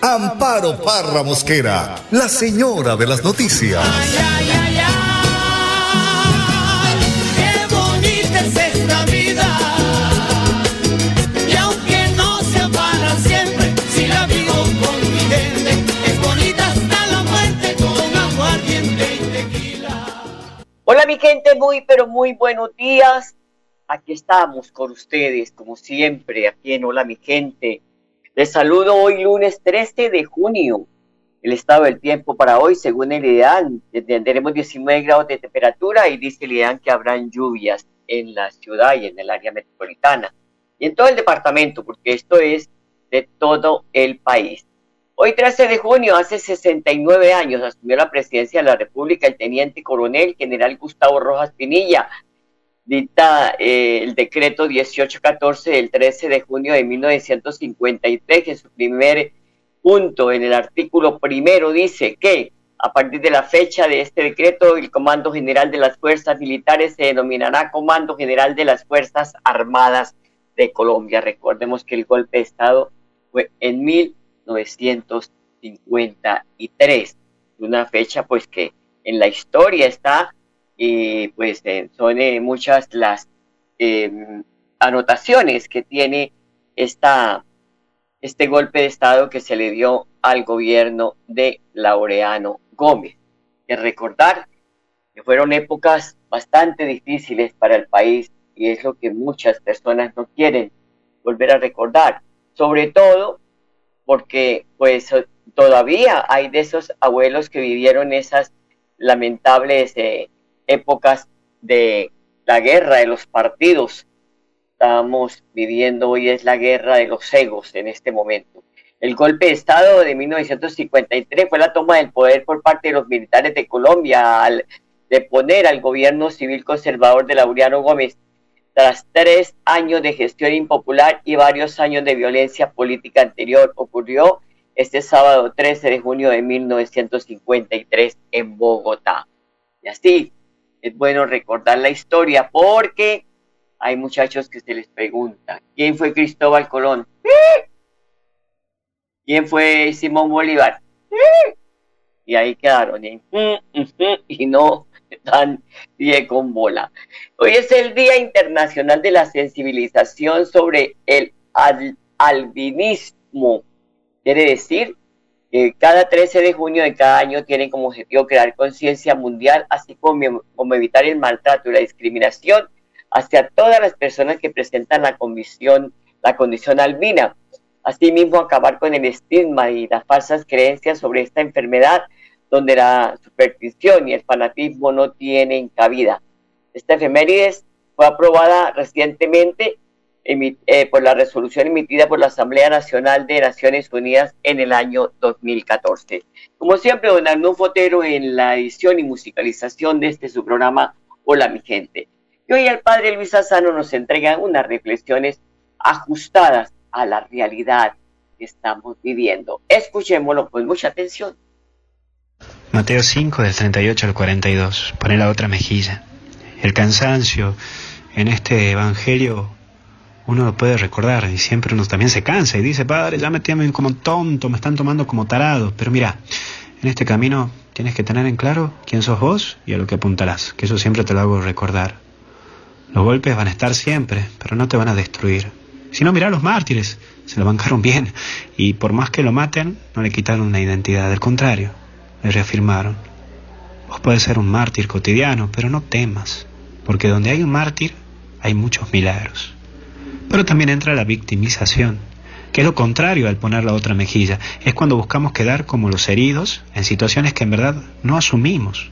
Amparo Parra Mosquera, la señora de las noticias. Ay, ay, ay, ay, qué bonita es esta vida. Y aunque no sea para siempre, si la vivo con mi gente, es bonita hasta la muerte con aguardiente y tequila. Hola mi gente, muy pero muy buenos días. Aquí estamos con ustedes, como siempre, aquí en Hola mi gente. Les saludo hoy lunes 13 de junio. El estado del tiempo para hoy, según el IDEAN, tendremos 19 grados de temperatura y dice el IDEAN que habrán lluvias en la ciudad y en el área metropolitana. Y en todo el departamento, porque esto es de todo el país. Hoy 13 de junio, hace 69 años, asumió la presidencia de la República el teniente coronel general Gustavo Rojas Pinilla, dicta eh, el decreto 1814 del 13 de junio de 1953, que su primer punto en el artículo primero dice que a partir de la fecha de este decreto, el Comando General de las Fuerzas Militares se denominará Comando General de las Fuerzas Armadas de Colombia. Recordemos que el golpe de Estado fue en 1953, una fecha pues que en la historia está y pues eh, son eh, muchas las eh, anotaciones que tiene esta, este golpe de Estado que se le dio al gobierno de Laureano Gómez. Que recordar que fueron épocas bastante difíciles para el país y es lo que muchas personas no quieren volver a recordar, sobre todo porque pues todavía hay de esos abuelos que vivieron esas lamentables eh, épocas de la guerra de los partidos. Estamos viviendo hoy es la guerra de los egos en este momento. El golpe de Estado de 1953 fue la toma del poder por parte de los militares de Colombia al deponer al gobierno civil conservador de Laureano Gómez tras tres años de gestión impopular y varios años de violencia política anterior. Ocurrió este sábado 13 de junio de 1953 en Bogotá. Y así, es bueno recordar la historia porque hay muchachos que se les pregunta, ¿quién fue Cristóbal Colón? ¿Quién fue Simón Bolívar? Y ahí quedaron, ¿eh? y no dan pie con bola. Hoy es el Día Internacional de la Sensibilización sobre el al albinismo. Quiere decir eh, cada 13 de junio de cada año tienen como objetivo crear conciencia mundial, así como, evitar el maltrato y la discriminación hacia todas las personas que presentan la condición, la condición albina. Asimismo, acabar con el estigma y las falsas creencias sobre esta enfermedad, donde la superstición y el fanatismo no tienen cabida. Esta efemérides fue aprobada recientemente eh, por la resolución emitida por la Asamblea Nacional de Naciones Unidas en el año 2014. Como siempre, don Arnulfo Fotero en la edición y musicalización de este su programa Hola mi gente. Y hoy el padre Luis Asano nos entrega unas reflexiones ajustadas a la realidad que estamos viviendo. Escuchémoslo con mucha atención. Mateo 5 del 38 al 42. Pone la otra mejilla. El cansancio en este evangelio uno lo puede recordar y siempre uno también se cansa y dice, padre, ya me tienen como tonto, me están tomando como tarado. Pero mira, en este camino tienes que tener en claro quién sos vos y a lo que apuntarás, que eso siempre te lo hago recordar. Los golpes van a estar siempre, pero no te van a destruir. Si no, mira a los mártires, se lo bancaron bien y por más que lo maten, no le quitaron una identidad, al contrario, le reafirmaron. Vos podés ser un mártir cotidiano, pero no temas, porque donde hay un mártir hay muchos milagros. Pero también entra la victimización, que es lo contrario al poner la otra mejilla. Es cuando buscamos quedar como los heridos en situaciones que en verdad no asumimos.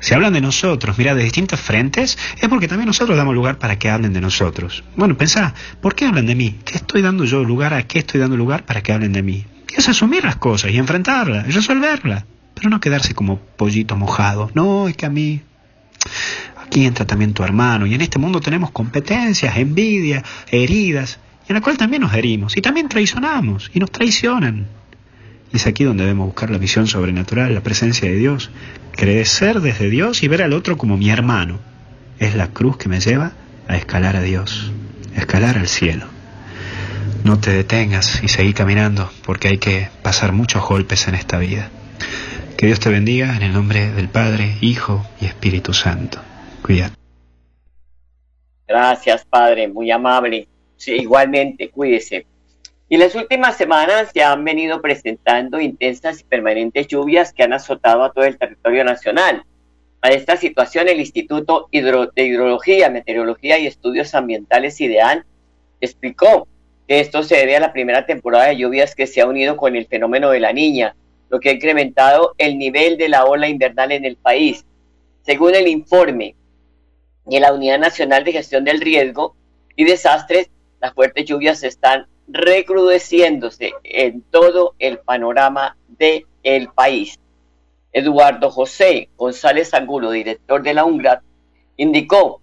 Si hablan de nosotros, mira, de distintos frentes, es porque también nosotros damos lugar para que hablen de nosotros. Bueno, pensá, ¿por qué hablan de mí? ¿Qué estoy dando yo lugar? ¿A qué estoy dando lugar para que hablen de mí? que es asumir las cosas y enfrentarlas y resolverlas, pero no quedarse como pollito mojado. No, es que a mí aquí entra también tu hermano y en este mundo tenemos competencias, envidia, heridas, y en la cual también nos herimos y también traicionamos y nos traicionan. Y es aquí donde debemos buscar la visión sobrenatural, la presencia de Dios, crecer desde Dios y ver al otro como mi hermano. Es la cruz que me lleva a escalar a Dios, a escalar al cielo. No te detengas y seguí caminando porque hay que pasar muchos golpes en esta vida. Que Dios te bendiga en el nombre del Padre, Hijo y Espíritu Santo. Gracias, Padre, muy amable. Sí, igualmente, cuídese. Y las últimas semanas se han venido presentando intensas y permanentes lluvias que han azotado a todo el territorio nacional. A esta situación, el Instituto de Hidrología, Meteorología y Estudios Ambientales IDEAN explicó que esto se debe a la primera temporada de lluvias que se ha unido con el fenómeno de la niña, lo que ha incrementado el nivel de la ola invernal en el país. Según el informe de la Unidad Nacional de Gestión del Riesgo y Desastres, las fuertes lluvias están recrudeciéndose en todo el panorama del el país. Eduardo José González Angulo, director de la UNGRAD, indicó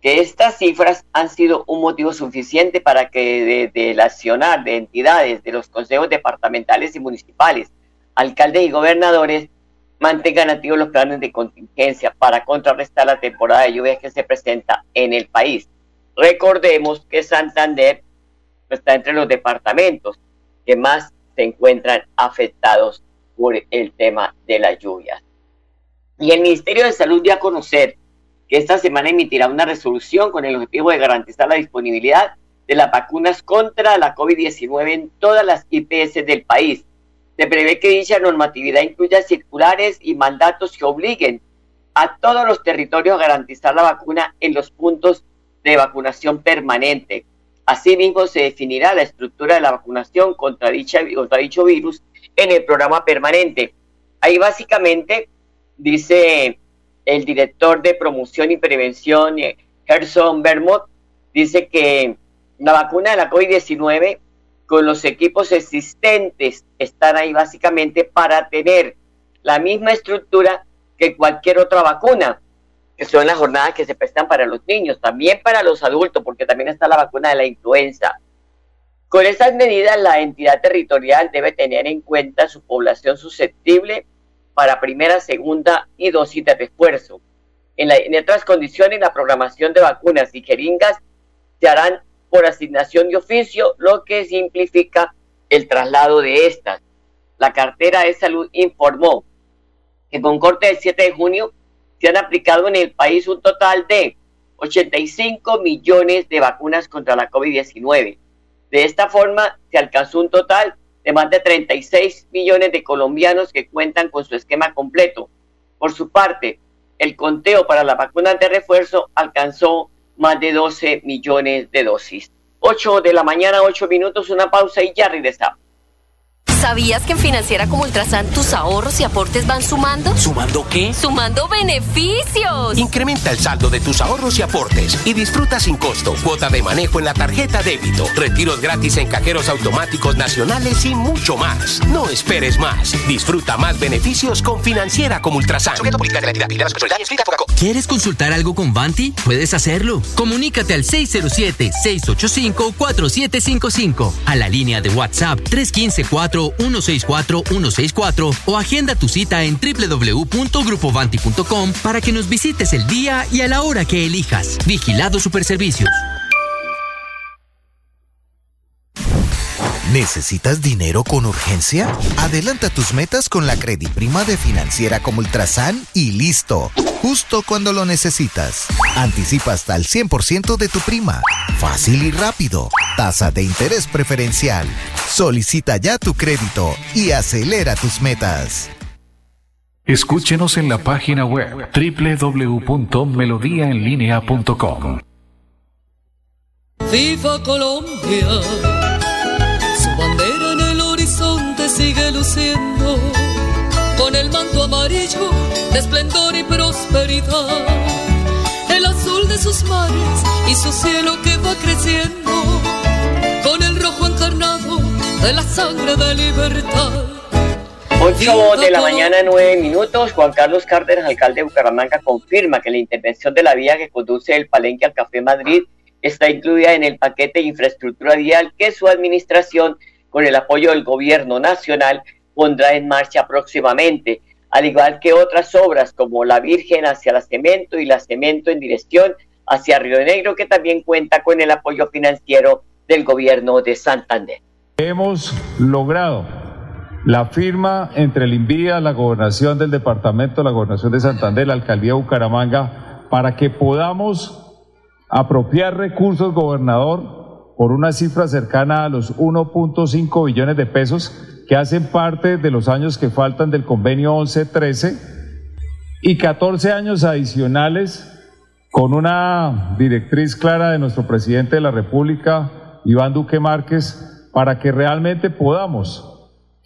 que estas cifras han sido un motivo suficiente para que de, la accionar de entidades de los consejos departamentales y municipales, alcaldes y gobernadores mantengan activos los planes de contingencia para contrarrestar la temporada de lluvias que se presenta en el país. Recordemos que Santander está entre los departamentos que más se encuentran afectados por el tema de las lluvias. Y el Ministerio de Salud dio a conocer que esta semana emitirá una resolución con el objetivo de garantizar la disponibilidad de las vacunas contra la COVID-19 en todas las IPS del país. Se prevé que dicha normatividad incluya circulares y mandatos que obliguen a todos los territorios a garantizar la vacuna en los puntos de vacunación permanente. Asimismo, se definirá la estructura de la vacunación contra, dicha, contra dicho virus en el programa permanente. Ahí básicamente dice el director de promoción y prevención, eh, Gerson Bermot, dice que la vacuna de la COVID-19 con los equipos existentes están ahí básicamente para tener la misma estructura que cualquier otra vacuna, que son las jornadas que se prestan para los niños, también para los adultos, porque también está la vacuna de la influenza. Con estas medidas, la entidad territorial debe tener en cuenta su población susceptible para primera, segunda y dosis de refuerzo. En, en otras condiciones, la programación de vacunas y jeringas se harán por asignación de oficio, lo que simplifica el traslado de estas. La cartera de salud informó que con corte del 7 de junio se han aplicado en el país un total de 85 millones de vacunas contra la COVID-19. De esta forma, se alcanzó un total de más de 36 millones de colombianos que cuentan con su esquema completo. Por su parte, el conteo para la vacuna de refuerzo alcanzó más de 12 millones de dosis. 8 de la mañana, 8 minutos, una pausa y ya regresamos. ¿Sabías que en Financiera como Ultrasan tus ahorros y aportes van sumando? ¿Sumando qué? ¡Sumando beneficios! Incrementa el saldo de tus ahorros y aportes y disfruta sin costo cuota de manejo en la tarjeta débito, retiros gratis en cajeros automáticos nacionales y mucho más. No esperes más. Disfruta más beneficios con Financiera como Ultrasan. ¿Quieres consultar algo con Vanti? Puedes hacerlo. Comunícate al 607-685-4755, a la línea de WhatsApp 315 4 164-164 o agenda tu cita en www.grupovanti.com para que nos visites el día y a la hora que elijas. Vigilado Superservicios. ¿Necesitas dinero con urgencia? Adelanta tus metas con la Prima de Financiera como Ultrasan y listo. Justo cuando lo necesitas. Anticipa hasta el 100% de tu prima. Fácil y rápido. Tasa de interés preferencial. Solicita ya tu crédito y acelera tus metas. Escúchenos en la página web www.melodiaenlinea.com. Viva Colombia, horizonte sigue luciendo, con el manto amarillo de esplendor y prosperidad, el azul de sus mares y su cielo que va creciendo, con el rojo encarnado de la sangre de libertad. 8 de la mañana, 9 minutos. Juan Carlos Cárdenas, alcalde de Bucaramanga, confirma que la intervención de la vía que conduce el Palenque al Café Madrid está incluida en el paquete de infraestructura vial que su administración, con el apoyo del gobierno nacional, pondrá en marcha próximamente, al igual que otras obras como la Virgen hacia la Cemento y la Cemento en dirección hacia Río Negro, que también cuenta con el apoyo financiero del gobierno de Santander. Hemos logrado la firma entre el INVIA, la gobernación del departamento, la gobernación de Santander, la alcaldía de Bucaramanga, para que podamos apropiar recursos, gobernador, por una cifra cercana a los 1.5 billones de pesos que hacen parte de los años que faltan del convenio 11-13 y 14 años adicionales con una directriz clara de nuestro presidente de la República, Iván Duque Márquez, para que realmente podamos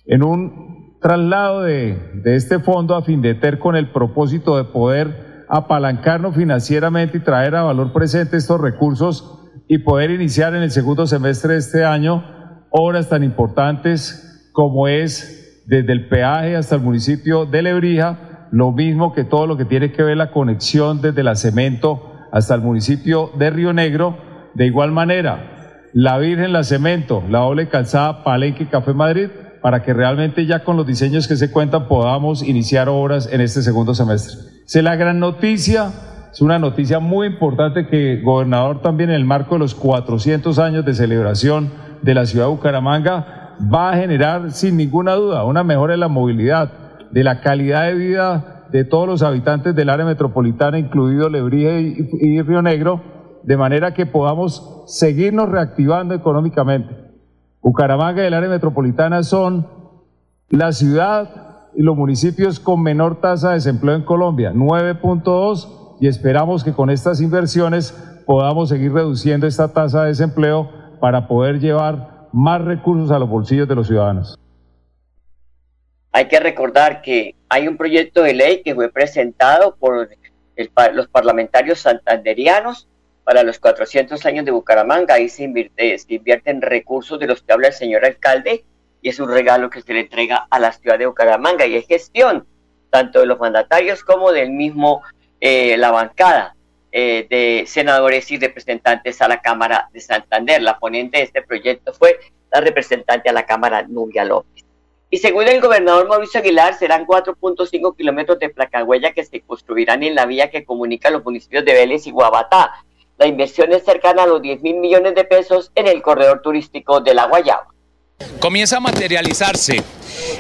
en un traslado de, este fondo a Findeter con el propósito de poder apalancarnos financieramente y traer a valor presente estos recursos y poder iniciar en el segundo semestre de este año obras tan importantes como es desde el peaje hasta el municipio de Lebrija, lo mismo que todo lo que tiene que ver la conexión desde la Cemento hasta el municipio de Río Negro. De igual manera, la Virgen, la Cemento, la doble calzada Palenque Café Madrid para que realmente ya con los diseños que se cuentan podamos iniciar obras en este segundo semestre. Es la gran noticia, es una noticia muy importante que gobernador también en el marco de los 400 años de celebración de la ciudad de Bucaramanga va a generar sin ninguna duda una mejora en la movilidad, de la calidad de vida de todos los habitantes del área metropolitana, incluido Lebrija y, y Río Negro, de manera que podamos seguirnos reactivando económicamente. Bucaramanga y el área metropolitana son la ciudad y los municipios con menor tasa de desempleo en Colombia, 9.2, y esperamos que con estas inversiones podamos seguir reduciendo esta tasa de desempleo para poder llevar más recursos a los bolsillos de los ciudadanos. Hay que recordar que hay un proyecto de ley que fue presentado por los parlamentarios santanderianos para los 400 años de Bucaramanga. Ahí se, invierte, se invierten recursos de los que habla el señor alcalde y es un regalo que se le entrega a la ciudad de Bucaramanga y es gestión tanto de los mandatarios como del mismo eh, la bancada eh, de senadores y representantes a la Cámara de Santander. La ponente de este proyecto fue la representante a la Cámara, Nubia López. Y según el gobernador Mauricio Aguilar, serán 4.5 kilómetros de placahuella que se construirán en la vía que comunica los municipios de Vélez y Guabatá. La inversión es cercana a los 10 mil millones de pesos en el corredor turístico de la Guayaba. Comienza a materializarse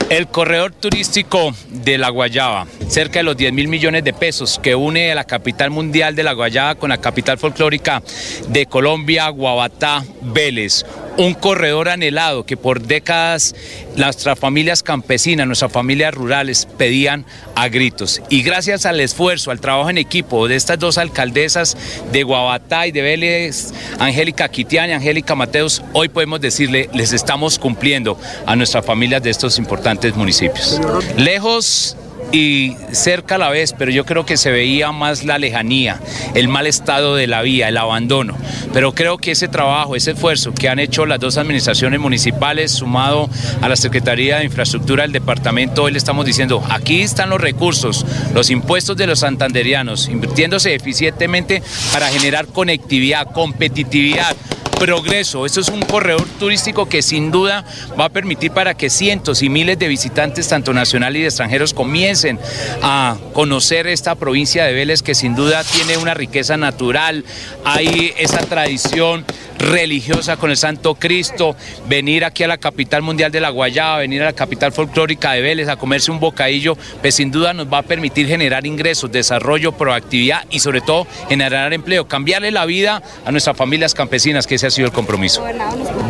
el corredor turístico de la Guayaba, cerca de los 10 mil millones de pesos que une la capital mundial de la Guayaba con la capital folclórica de Colombia, Guabatá, Vélez un corredor anhelado que por décadas nuestras familias campesinas, nuestras familias rurales pedían a gritos. Y gracias al esfuerzo, al trabajo en equipo de estas dos alcaldesas de Guabatá y de Vélez, Angélica Quitián y Angélica Mateos, hoy podemos decirle, les estamos cumpliendo a nuestras familias de estos importantes municipios. Lejos y cerca a la vez, pero yo creo que se veía más la lejanía, el mal estado de la vía, el abandono. Pero creo que ese trabajo, ese esfuerzo que han hecho las dos administraciones municipales, sumado a la Secretaría de Infraestructura del departamento, hoy le estamos diciendo, aquí están los recursos, los impuestos de los santanderianos, invirtiéndose eficientemente para generar conectividad, competitividad, progreso. Esto es un corredor turístico que sin duda va a permitir para que cientos y miles de visitantes, tanto nacionales y extranjeros, comiencen a conocer esta provincia de Vélez que sin duda tiene una riqueza natural, hay esa tradición religiosa con el Santo Cristo, venir aquí a la capital mundial de la Guayaba, venir a la capital folclórica de Vélez a comerse un bocadillo, pues sin duda nos va a permitir generar ingresos, desarrollo, proactividad y sobre todo generar empleo, cambiarle la vida a nuestras familias campesinas, que ese ha sido el compromiso.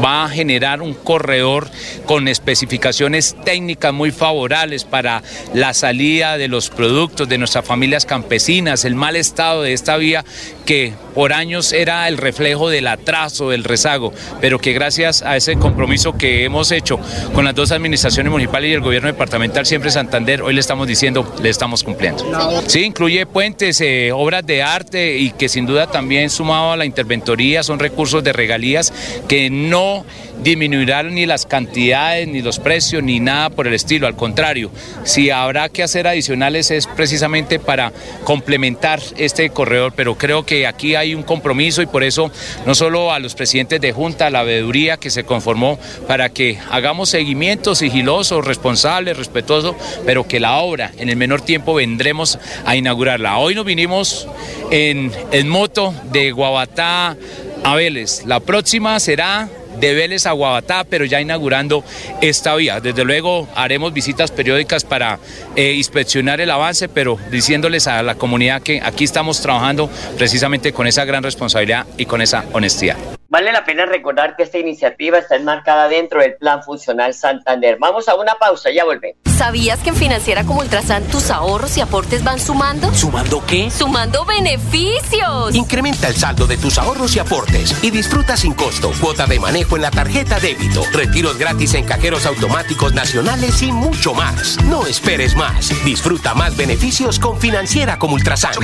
Va a generar un corredor con especificaciones técnicas muy favorables para la salida de los productos de nuestras familias campesinas, el mal estado de esta vía que por años era el reflejo del atraso, del rezago, pero que gracias a ese compromiso que hemos hecho con las dos administraciones municipales y el gobierno departamental siempre Santander, hoy le estamos diciendo, le estamos cumpliendo. Sí, incluye puentes, eh, obras de arte y que sin duda también sumado a la interventoría son recursos de regalías que no disminuirán ni las cantidades, ni los precios, ni nada por el estilo. Al contrario, si habrá que hacer adicionales es precisamente para complementar este corredor, pero creo que aquí hay un compromiso y por eso no solo a los presidentes de Junta, a la veeduría que se conformó para que hagamos seguimiento sigiloso, responsable, respetuoso, pero que la obra en el menor tiempo vendremos a inaugurarla. Hoy nos vinimos en, moto de Guabatá a Vélez. La próxima será de Vélez a Guabatá, pero ya inaugurando esta vía. Desde luego haremos visitas periódicas para eh, inspeccionar el avance, pero diciéndoles a la comunidad que aquí estamos trabajando precisamente con esa gran responsabilidad y con esa honestidad. Vale la pena recordar que esta iniciativa está enmarcada dentro del Plan Funcional Santander. Vamos a una pausa, ya volvemos. ¿Sabías que en Financiera como Ultrasan tus ahorros y aportes van sumando? ¿Sumando qué? ¡Sumando beneficios! Incrementa el saldo de tus ahorros y aportes y disfruta sin costo cuota de manejo en la tarjeta débito, retiros gratis en cajeros automáticos nacionales y mucho más. No esperes más. Disfruta más beneficios con Financiera como Ultrasan.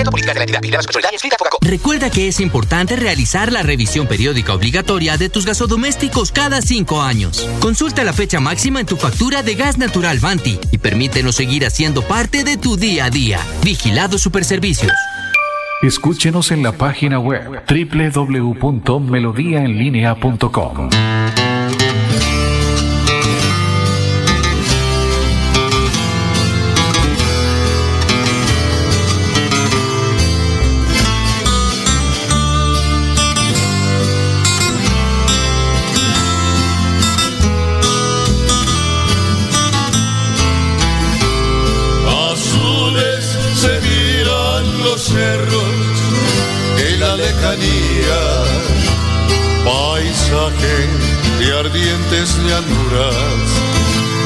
Recuerda que es importante realizar la revisión periódica obligatoria de tus gasodomésticos cada cinco años. Consulta la fecha máxima en tu factura de gas natural Vanti y permítenos seguir haciendo parte de tu día a día. Vigilado Superservicios. Escúchenos en la página web www.melodiaenlinea.com. cerros en la lejanía, paisaje de ardientes llanuras,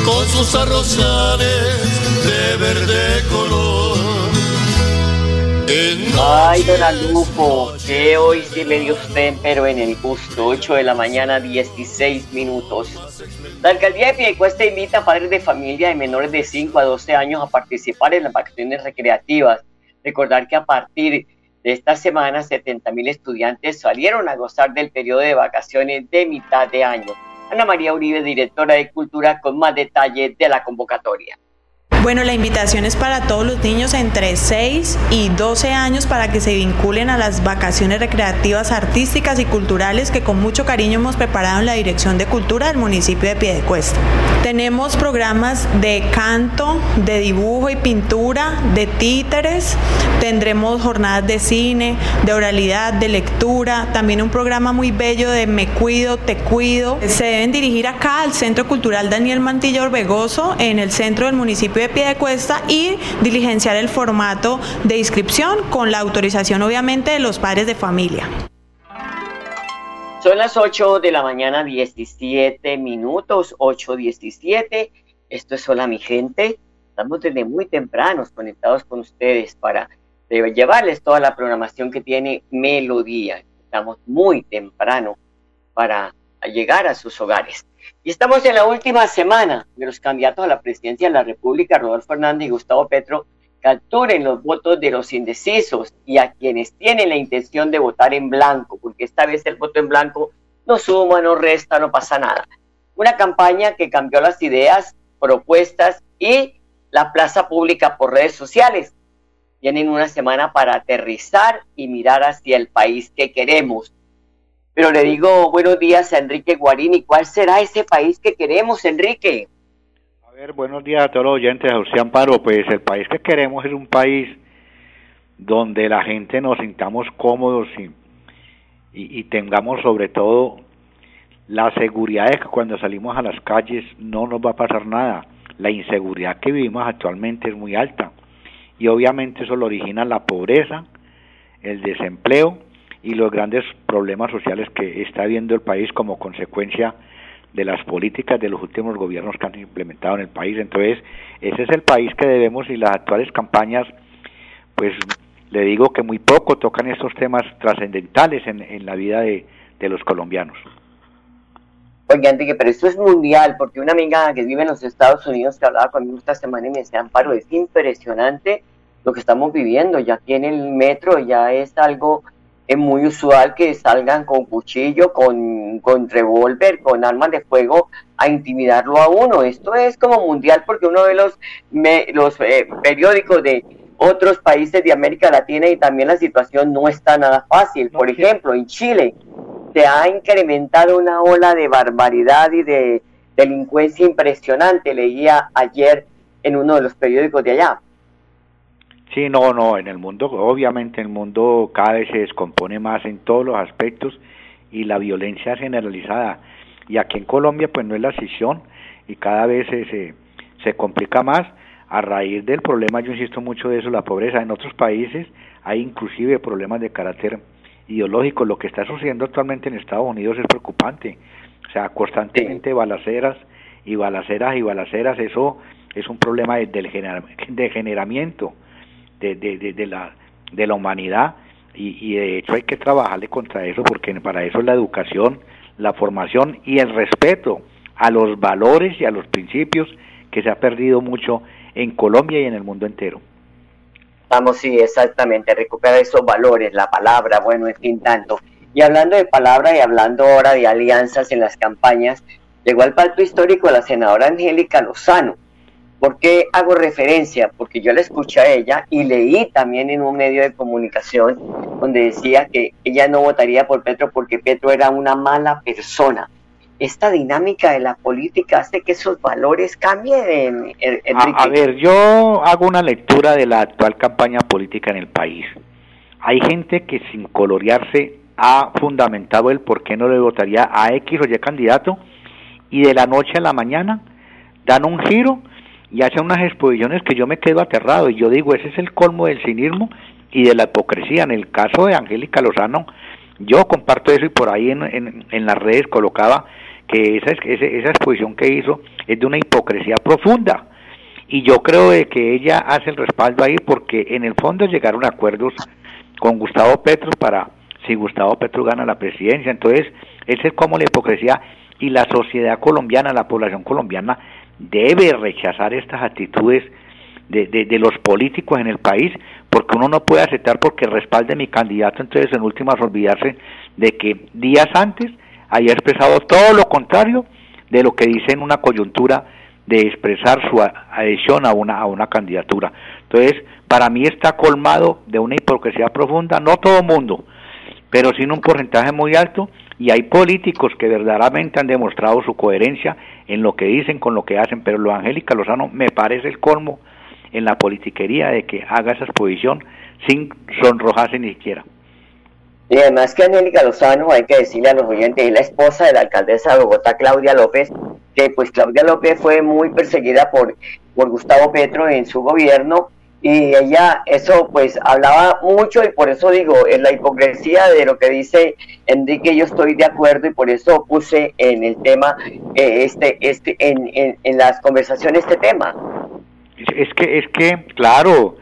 con sus arrozales de verde color. Ay, don Alufo, que hoy sí le dio usted, pero en el gusto, 8 de la mañana, 16 minutos. La alcaldía de Piedecuesta invita a padres de familia de menores de 5 a 12 años a participar en las vacaciones recreativas. Recordar que a partir de esta semana, 70 mil estudiantes salieron a gozar del periodo de vacaciones de mitad de año. Ana María Uribe, directora de Cultura, con más detalles de la convocatoria. Bueno, la invitación es para todos los niños entre 6 y 12 años para que se vinculen a las vacaciones recreativas artísticas y culturales que con mucho cariño hemos preparado en la Dirección de Cultura del municipio de Piedecuesta. Tenemos programas de canto, de dibujo y pintura, de títeres, tendremos jornadas de cine, de oralidad, de lectura, también un programa muy bello de Me Cuido, Te Cuido. Se deben dirigir acá al Centro Cultural Daniel Mantilla Orbegoso en el centro del municipio de Piedecuesta y diligenciar el formato de inscripción con la autorización obviamente de los padres de familia. Son las 8 de la mañana, 17 minutos, 8.17. Esto es Hola mi gente. Estamos desde muy tempranos conectados con ustedes para eh, llevarles toda la programación que tiene Melodía. Estamos muy temprano para llegar a sus hogares. Y estamos en la última semana de los candidatos a la presidencia de la República, Rodolfo Hernández y Gustavo Petro, capturen los votos de los indecisos y a quienes tienen la intención de votar en blanco, porque esta vez el voto en blanco no suma, no resta, no pasa nada. Una campaña que cambió las ideas, propuestas y la plaza pública por redes sociales. Tienen una semana para aterrizar y mirar hacia el país que queremos. Pero le digo buenos días a Enrique Guarini. ¿Cuál será ese país que queremos, Enrique? A ver, buenos días a todos los oyentes, a José Amparo. Pues el país que queremos es un país donde la gente nos sintamos cómodos y, y, y tengamos sobre todo la seguridad de que cuando salimos a las calles no nos va a pasar nada. La inseguridad que vivimos actualmente es muy alta y obviamente eso lo origina la pobreza, el desempleo y los grandes problemas sociales que está viendo el país como consecuencia de las políticas de los últimos gobiernos que han implementado en el país. Entonces, ese es el país que debemos y las actuales campañas, pues le digo que muy poco tocan estos temas trascendentales en, en la vida de, de los colombianos. Oye, Enrique, pero esto es mundial, porque una amiga que vive en los Estados Unidos que hablaba conmigo esta semana y me decía, Amparo, es impresionante lo que estamos viviendo, ya aquí en el metro ya es algo es muy usual que salgan con cuchillo, con, con revólver, con armas de fuego a intimidarlo a uno. Esto es como mundial porque uno ve los, los eh, periódicos de otros países de América Latina y también la situación no está nada fácil. Por ejemplo, en Chile se ha incrementado una ola de barbaridad y de delincuencia impresionante, leía ayer en uno de los periódicos de allá. Sí, no, no, en el mundo, obviamente el mundo cada vez se descompone más en todos los aspectos y la violencia generalizada. Y aquí en Colombia pues no es la excepción y cada vez se, se, complica más a raíz del problema, yo insisto mucho de eso, la pobreza. En otros países hay inclusive problemas de carácter ideológico. Lo que está sucediendo actualmente en Estados Unidos es preocupante. O sea, constantemente balaceras y balaceras y balaceras, eso es un problema de degeneramiento de, de, de, la, de la humanidad y, y, de hecho hay que trabajarle contra eso porque para eso es la educación, la formación y el respeto a los valores y a los principios que se ha perdido mucho en Colombia y en el mundo entero. Vamos, sí, exactamente, recuperar esos valores, la palabra, bueno, en fin, tanto. Y hablando de palabra y hablando ahora de alianzas en las campañas, llegó al palco histórico la senadora Angélica Lozano, ¿Por qué hago referencia? Porque yo la escuché a ella y leí también en un medio de comunicación donde decía que ella no votaría por Petro porque Petro era una mala persona. Esta dinámica de la política hace que esos valores cambien, A, a ver, yo hago una lectura de la actual campaña política en el país. Hay gente que sin colorearse ha fundamentado el por qué no le votaría a X o Y candidato y de la noche a la mañana dan un giro y hace unas exposiciones que yo me quedo aterrado y yo digo, ese es el colmo del cinismo y de la hipocresía. En el caso de Angélica Lozano, yo comparto eso y por ahí en, en, las redes colocaba que esa, esa exposición que hizo es de una hipocresía profunda. Y yo creo de que ella hace el respaldo ahí porque en el fondo llegaron acuerdos con Gustavo Petro para si Gustavo Petro gana la presidencia. Entonces, ese es como la hipocresía y la sociedad colombiana, la población colombiana debe rechazar estas actitudes de, de, los políticos en el país, porque uno no puede aceptar porque respalde mi candidato, entonces en últimas olvidarse de que días antes haya expresado todo lo contrario de lo que dice en una coyuntura de expresar su adhesión a una, a una candidatura. Entonces, para mí está colmado de una hipocresía profunda, no todo mundo, pero sí en un porcentaje muy alto, y hay políticos que verdaderamente han demostrado su coherencia en lo que dicen con lo que hacen, pero lo Angélica Lozano me parece el colmo en la politiquería de que haga esa exposición sin sonrojarse ni siquiera. Y además que Angélica Lozano, hay que decirle a los oyentes, es la esposa de la alcaldesa de Bogotá, Claudia López, que pues Claudia López fue muy perseguida por, por Gustavo Petro en su gobierno y ella eso pues hablaba mucho y por eso digo en la hipocresía de lo que dice Enrique yo estoy de acuerdo y por eso puse en el tema eh, este este en, en, las conversaciones este tema. Es que es que claro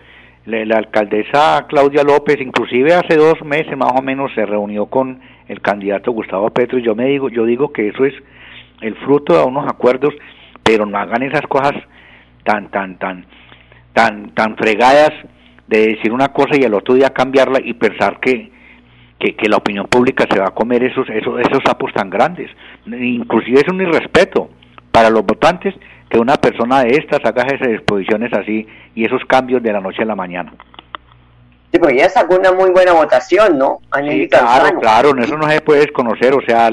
la, alcaldesa Claudia López inclusive hace dos meses más o menos se reunió con el candidato Gustavo Petro y yo me digo yo digo que eso es el fruto de unos acuerdos pero no hagan esas cosas tan tan tan tan, tan fregadas de decir una cosa y el otro día cambiarla y pensar que, que, la opinión pública se va a comer esos, esos, esos sapos tan grandes. Inclusive es un irrespeto para los votantes que una persona de estas haga esas exposiciones así y esos cambios de la noche a la mañana. Sí, porque ya sacó una muy buena votación, ¿no? Sí, claro, claro, eso no se puede desconocer, o sea,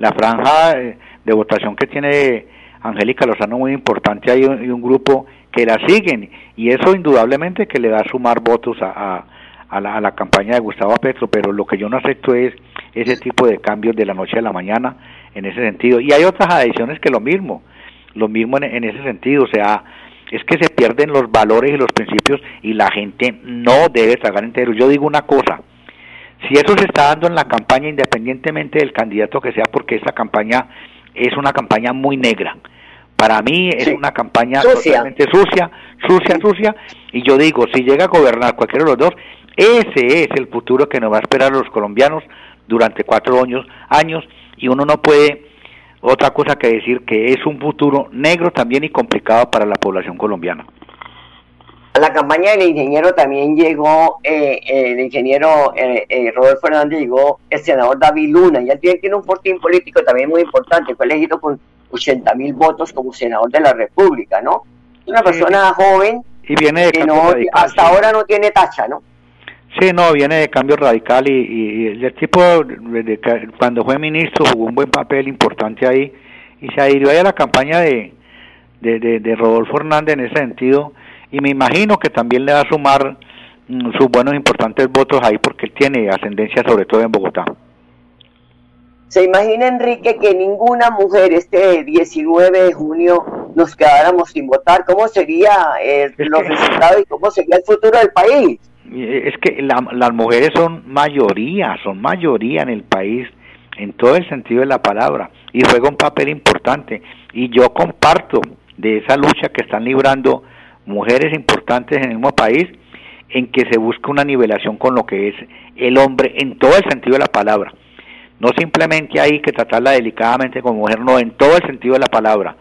la franja de votación que tiene Angélica Lozano muy importante, hay un grupo que la siguen y eso indudablemente que le va a sumar votos a, a, la, a, la, campaña de Gustavo Petro, pero lo que yo no acepto es ese tipo de cambios de la noche a la mañana en ese sentido. Y hay otras adhesiones que lo mismo, lo mismo en, en ese sentido, o sea, es que se pierden los valores y los principios y la gente no debe tragar entero. Yo digo una cosa, si eso se está dando en la campaña independientemente del candidato que sea, porque esta campaña es una campaña muy negra, para mí es una campaña totalmente sucia, sucia, sucia, y yo digo, si llega a gobernar cualquiera de los dos, ese es el futuro que nos va a esperar los colombianos durante cuatro años, años, y uno no puede otra cosa que decir que es un futuro negro también y complicado para la población colombiana. A la campaña del ingeniero también llegó, eh, el ingeniero eh, eh, Rodolfo Hernández, llegó el senador David Luna, y él tiene, tiene un fortín político también muy importante, fue elegido con 80 mil votos como senador de la República, ¿no? Una persona joven y viene de que no, radical, hasta sí. ahora no tiene tacha, ¿no? Sí, no, viene de cambio radical y, y- y el tipo de- cuando fue ministro jugó un buen papel importante ahí y se adhirió ahí a la campaña de, de, de- de Rodolfo Hernández en ese sentido y me imagino que también le va a sumar mm, sus buenos importantes votos ahí porque él tiene ascendencia sobre todo en Bogotá. ¿Se imagina, Enrique, que ninguna mujer este 19 de junio nos quedáramos sin votar? ¿Cómo sería eh, los resultados y cómo sería el futuro del país? Y Es que la- las mujeres son mayoría, son mayoría en el país, en todo el sentido de la palabra, y juega un papel importante. Y yo comparto de esa lucha que están librando mujeres importantes en el mismo país, en que se busca una nivelación con lo que es el hombre en todo el sentido de la palabra. No simplemente hay que tratarla delicadamente como mujer, no, en todo el sentido de la palabra.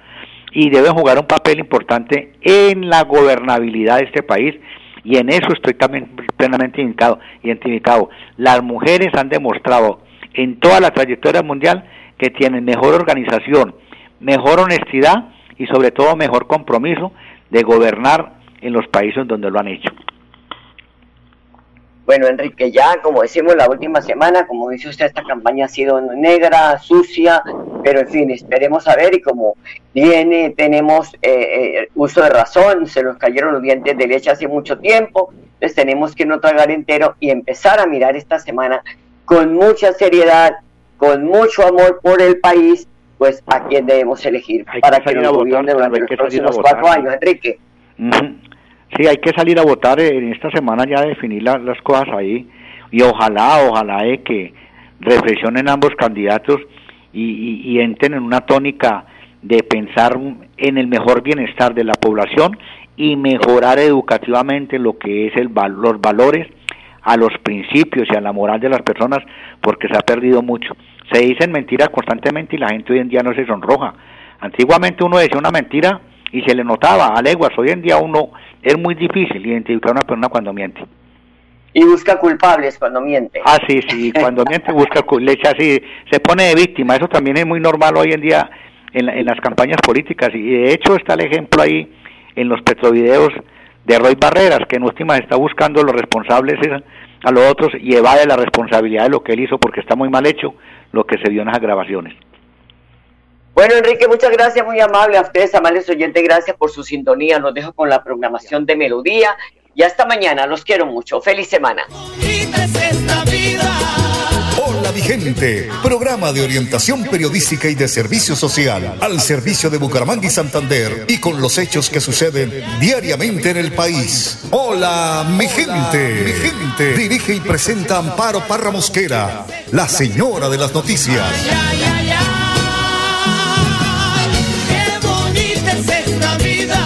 Y deben jugar un papel importante en la gobernabilidad de este país y en eso estoy también plenamente identificado. Las mujeres han demostrado en toda la trayectoria mundial que tienen mejor organización, mejor honestidad y sobre todo mejor compromiso de gobernar en los países donde lo han hecho. Bueno, Enrique, ya como decimos la última semana, como dice usted, esta campaña ha sido negra, sucia, pero en fin, esperemos a ver y como viene, tenemos eh, eh, uso de razón, se nos cayeron los dientes de leche hace mucho tiempo, entonces tenemos que no tragar entero y empezar a mirar esta semana con mucha seriedad, con mucho amor por el país, pues a quién debemos elegir para que salir nos gobierne durante los que próximos cuatro años, Enrique. Sí, hay que salir a votar en esta semana ya definir la- las cosas ahí y ojalá, ojalá de que reflexionen ambos candidatos y, y- y entren en una tónica de pensar en el mejor bienestar de la población y mejorar educativamente lo que es el los valores a los principios y a la moral de las personas porque se ha perdido mucho. Se dicen mentiras constantemente y la gente hoy en día no se sonroja. Antiguamente uno decía una mentira y se le notaba a leguas. Hoy en día uno es muy difícil identificar a una persona cuando miente. Y busca culpables cuando miente. Ah, sí, sí, cuando miente busca, cu- le echa así, se pone de víctima. Eso también es muy normal hoy en día en, en las campañas políticas. Y de hecho está el ejemplo ahí en los petrovideos de Roy Barreras, que en última está buscando los responsables es a los otros y evade la responsabilidad de lo que él hizo porque está muy mal hecho lo que se vio en las grabaciones. Bueno, Enrique, muchas gracias, muy amable a ustedes, amables oyentes, gracias por su sintonía. Los dejo con la programación de Melodía y hasta mañana. Los quiero mucho. Feliz semana. Hola Vigente, programa de orientación periodística y de servicio social al servicio de Bucaramanga y Santander y con los hechos que suceden diariamente en el país. Hola mi gente, mi gente. Dirige y presenta Amparo Parra Mosquera, la señora de las noticias. Ya, ya, ya. vida.